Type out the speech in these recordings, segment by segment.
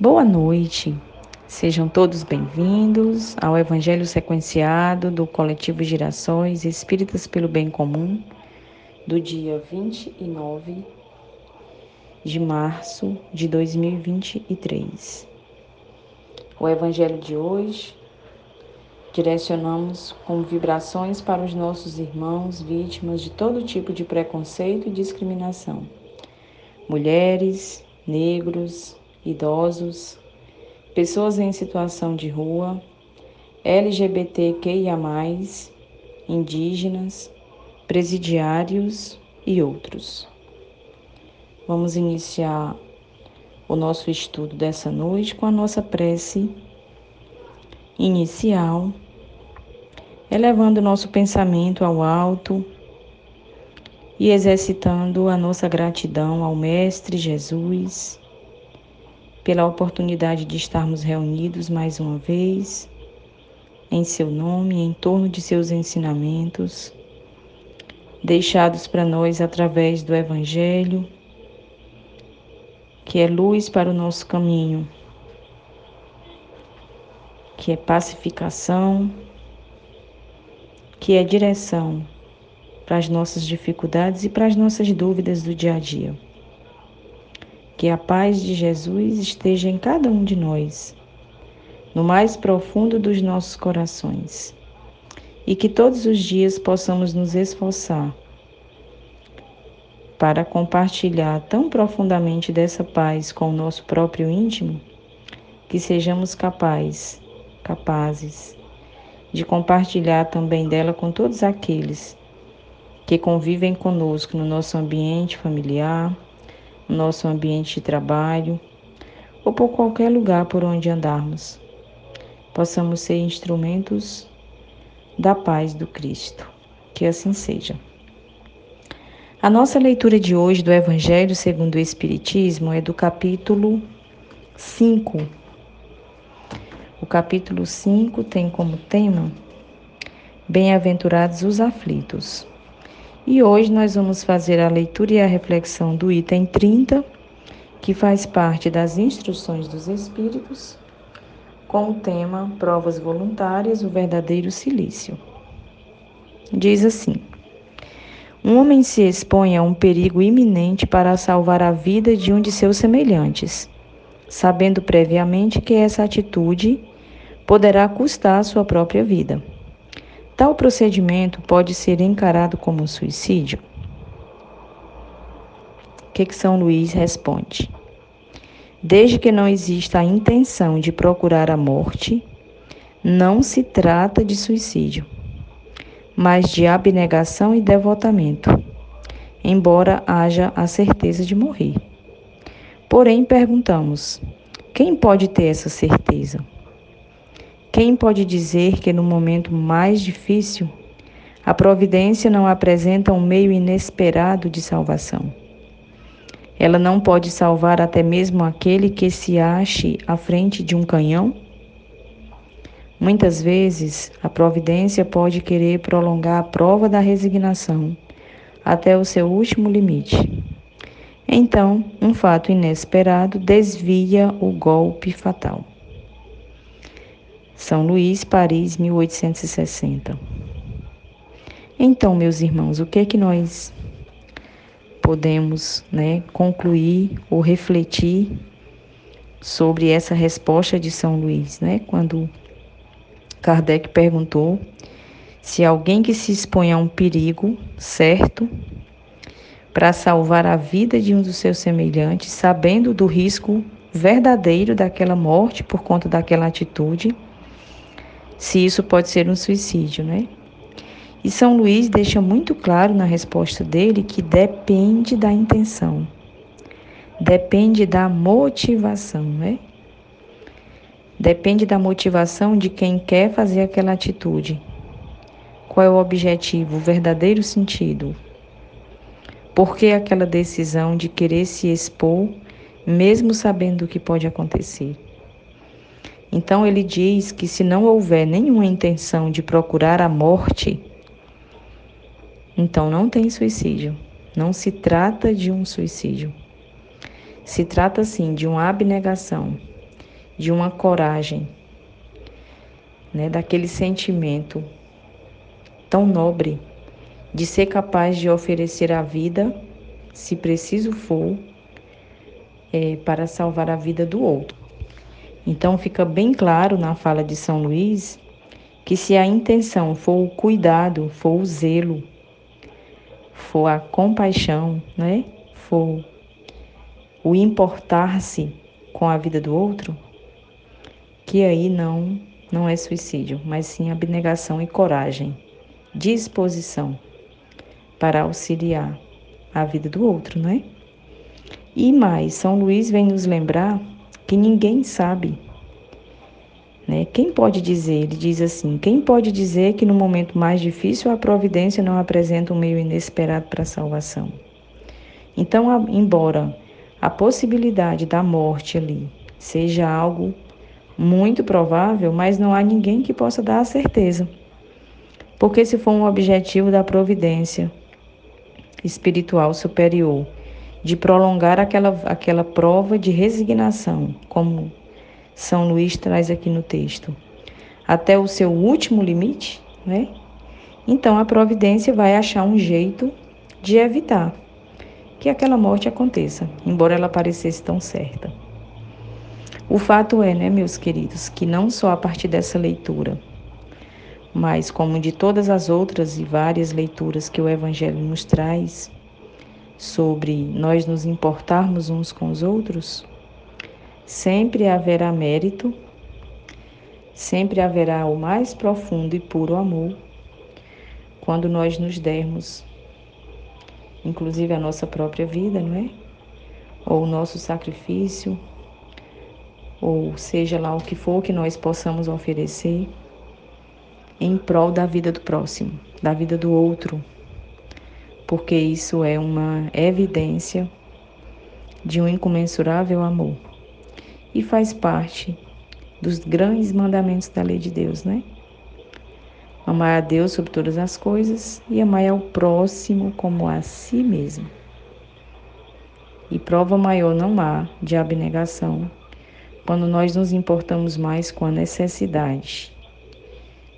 Boa noite, sejam todos bem-vindos ao Evangelho sequenciado do Coletivo Girassóis Espíritas pelo Bem Comum, do dia 29 de março de 2023. O Evangelho de hoje direcionamos com vibrações para os nossos irmãos vítimas de todo tipo de preconceito e discriminação. Mulheres, negros, idosos, pessoas em situação de rua, LGBTQIA, indígenas, presidiários e outros. Vamos iniciar o nosso estudo dessa noite com a nossa prece inicial, elevando nosso pensamento ao alto e exercitando a nossa gratidão ao Mestre Jesus pela oportunidade de estarmos reunidos mais uma vez em seu nome, em torno de seus ensinamentos, deixados para nós através do Evangelho, que é luz para o nosso caminho que é pacificação, que é direção para as nossas dificuldades e para as nossas dúvidas do dia a dia. Que a paz de Jesus esteja em cada um de nós, no mais profundo dos nossos corações, e que todos os dias possamos nos esforçar para compartilhar tão profundamente dessa paz com o nosso próprio íntimo, que sejamos capazes capazes de compartilhar também dela com todos aqueles que convivem conosco no nosso ambiente familiar, no nosso ambiente de trabalho ou por qualquer lugar por onde andarmos. Possamos ser instrumentos da paz do Cristo. Que assim seja. A nossa leitura de hoje do Evangelho segundo o Espiritismo é do capítulo 5 o capítulo 5 tem como tema Bem-aventurados os aflitos. E hoje nós vamos fazer a leitura e a reflexão do item 30, que faz parte das instruções dos Espíritos, com o tema Provas Voluntárias, o verdadeiro silício. Diz assim: Um homem se expõe a um perigo iminente para salvar a vida de um de seus semelhantes, sabendo previamente que essa atitude poderá custar sua própria vida. Tal procedimento pode ser encarado como suicídio? O que, que São Luís responde? Desde que não exista a intenção de procurar a morte, não se trata de suicídio, mas de abnegação e devotamento, embora haja a certeza de morrer. Porém, perguntamos: quem pode ter essa certeza? Quem pode dizer que no momento mais difícil a providência não apresenta um meio inesperado de salvação? Ela não pode salvar até mesmo aquele que se ache à frente de um canhão? Muitas vezes, a providência pode querer prolongar a prova da resignação até o seu último limite. Então, um fato inesperado desvia o golpe fatal. São Luís, Paris, 1860. Então, meus irmãos, o que é que nós podemos né, concluir ou refletir sobre essa resposta de São Luís, né? Quando Kardec perguntou se alguém que se expõe a um perigo certo para salvar a vida de um dos seus semelhantes, sabendo do risco verdadeiro daquela morte por conta daquela atitude, se isso pode ser um suicídio, né? E São Luís deixa muito claro na resposta dele que depende da intenção, depende da motivação, né? Depende da motivação de quem quer fazer aquela atitude. Qual é o objetivo, o verdadeiro sentido? Por que aquela decisão de querer se expor, mesmo sabendo o que pode acontecer? Então ele diz que se não houver nenhuma intenção de procurar a morte, então não tem suicídio. Não se trata de um suicídio. Se trata sim de uma abnegação, de uma coragem, né, daquele sentimento tão nobre de ser capaz de oferecer a vida, se preciso for, é, para salvar a vida do outro. Então fica bem claro na fala de São Luís que se a intenção for o cuidado, for o zelo, for a compaixão, né? For o importar-se com a vida do outro, que aí não não é suicídio, mas sim abnegação e coragem, disposição para auxiliar a vida do outro, né? E mais, São Luís vem nos lembrar que ninguém sabe. Né? Quem pode dizer? Ele diz assim: quem pode dizer que no momento mais difícil a providência não apresenta um meio inesperado para a salvação? Então, embora a possibilidade da morte ali seja algo muito provável, mas não há ninguém que possa dar a certeza. Porque se for um objetivo da providência espiritual superior, de prolongar aquela, aquela prova de resignação, como São Luís traz aqui no texto, até o seu último limite, né? Então a providência vai achar um jeito de evitar que aquela morte aconteça, embora ela parecesse tão certa. O fato é, né, meus queridos, que não só a partir dessa leitura, mas como de todas as outras e várias leituras que o Evangelho nos traz sobre nós nos importarmos uns com os outros, sempre haverá mérito, sempre haverá o mais profundo e puro amor quando nós nos dermos, inclusive a nossa própria vida, não é? Ou o nosso sacrifício, ou seja lá o que for que nós possamos oferecer em prol da vida do próximo, da vida do outro, porque isso é uma evidência de um incomensurável amor e faz parte dos grandes mandamentos da lei de Deus, né? Amar a Deus sobre todas as coisas e amar ao próximo como a si mesmo. E prova maior não há de abnegação quando nós nos importamos mais com a necessidade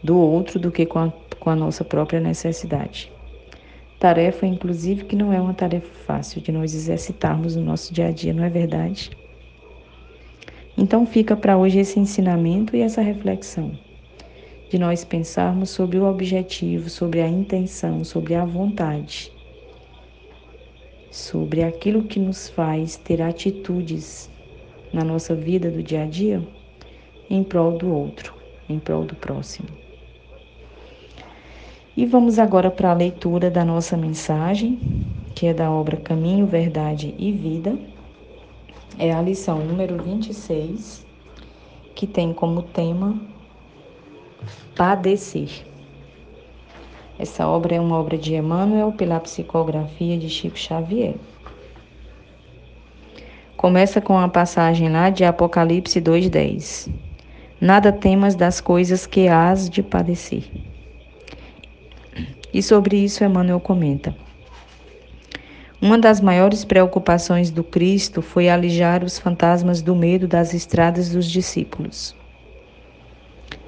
do outro do que com a, com a nossa própria necessidade. Tarefa, inclusive, que não é uma tarefa fácil de nós exercitarmos no nosso dia a dia, não é verdade? Então fica para hoje esse ensinamento e essa reflexão de nós pensarmos sobre o objetivo, sobre a intenção, sobre a vontade, sobre aquilo que nos faz ter atitudes na nossa vida do dia a dia em prol do outro, em prol do próximo. E vamos agora para a leitura da nossa mensagem, que é da obra Caminho, Verdade e Vida. É a lição número 26, que tem como tema Padecer. Essa obra é uma obra de Emmanuel pela psicografia de Chico Xavier. Começa com a passagem lá de Apocalipse 2:10. Nada temas das coisas que hás de padecer. E sobre isso Emmanuel comenta: Uma das maiores preocupações do Cristo foi alijar os fantasmas do medo das estradas dos discípulos.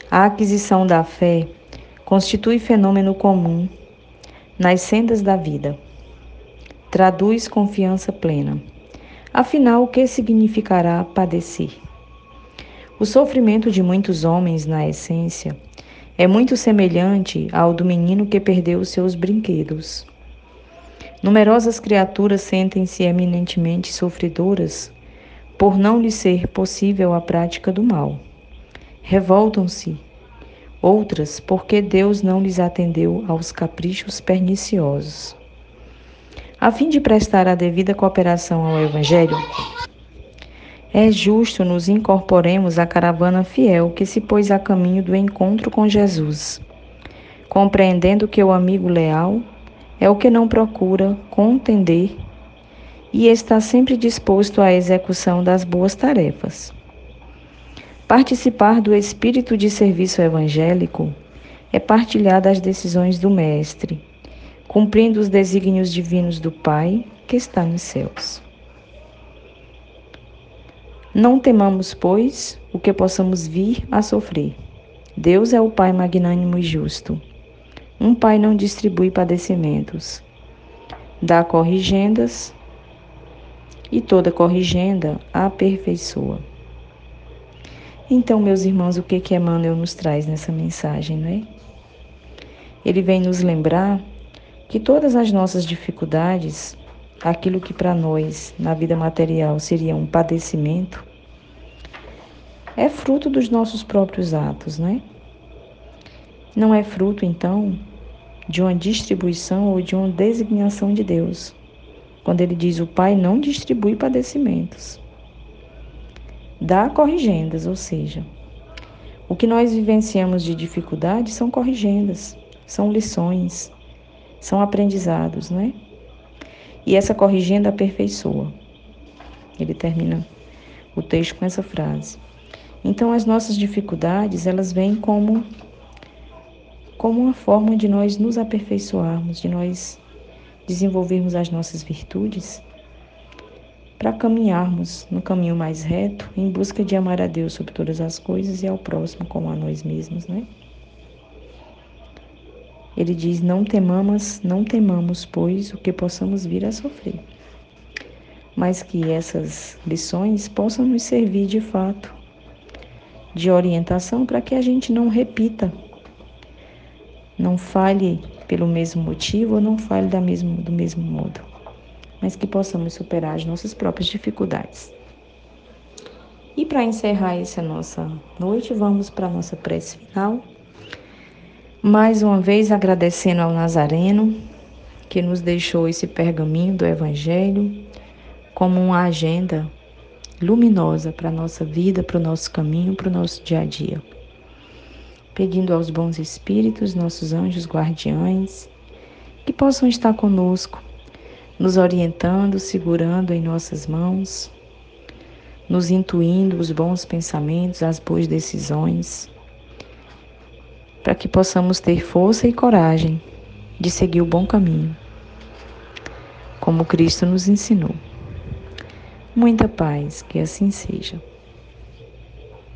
A aquisição da fé constitui fenômeno comum nas sendas da vida. Traduz confiança plena Afinal, o que significará padecer? O sofrimento de muitos homens, na essência, é muito semelhante ao do menino que perdeu os seus brinquedos. Numerosas criaturas sentem-se eminentemente sofredoras por não lhe ser possível a prática do mal. Revoltam-se, outras porque Deus não lhes atendeu aos caprichos perniciosos. A fim de prestar a devida cooperação ao Evangelho, é justo nos incorporemos à caravana fiel que se pôs a caminho do encontro com Jesus, compreendendo que o amigo leal é o que não procura contender e está sempre disposto à execução das boas tarefas. Participar do espírito de serviço evangélico é partilhar das decisões do Mestre cumprindo os desígnios divinos do Pai que está nos céus. Não temamos, pois, o que possamos vir a sofrer. Deus é o Pai magnânimo e justo. Um pai não distribui padecimentos, dá corrigendas e toda corrigenda aperfeiçoa. Então, meus irmãos, o que que Emmanuel nos traz nessa mensagem, não é? Ele vem nos lembrar que todas as nossas dificuldades, aquilo que para nós na vida material seria um padecimento, é fruto dos nossos próprios atos, não é? Não é fruto, então, de uma distribuição ou de uma designação de Deus. Quando ele diz o Pai não distribui padecimentos, dá corrigendas, ou seja, o que nós vivenciamos de dificuldade são corrigendas, são lições, são aprendizados, não é? E essa corrigenda aperfeiçoa. Ele termina o texto com essa frase. Então as nossas dificuldades, elas vêm como como uma forma de nós nos aperfeiçoarmos, de nós desenvolvermos as nossas virtudes para caminharmos no caminho mais reto em busca de amar a Deus sobre todas as coisas e ao próximo como a nós mesmos, né? Ele diz: "Não temamos, não temamos, pois, o que possamos vir a sofrer, mas que essas lições possam nos servir de fato de orientação para que a gente não repita não fale pelo mesmo motivo ou não fale da mesmo, do mesmo modo, mas que possamos superar as nossas próprias dificuldades. E para encerrar essa nossa noite, vamos para a nossa prece final. Mais uma vez agradecendo ao Nazareno que nos deixou esse pergaminho do Evangelho como uma agenda luminosa para a nossa vida, para o nosso caminho, para o nosso dia a dia. Pedindo aos bons espíritos, nossos anjos guardiães, que possam estar conosco, nos orientando, segurando em nossas mãos, nos intuindo os bons pensamentos, as boas decisões, para que possamos ter força e coragem de seguir o bom caminho, como Cristo nos ensinou. Muita paz, que assim seja.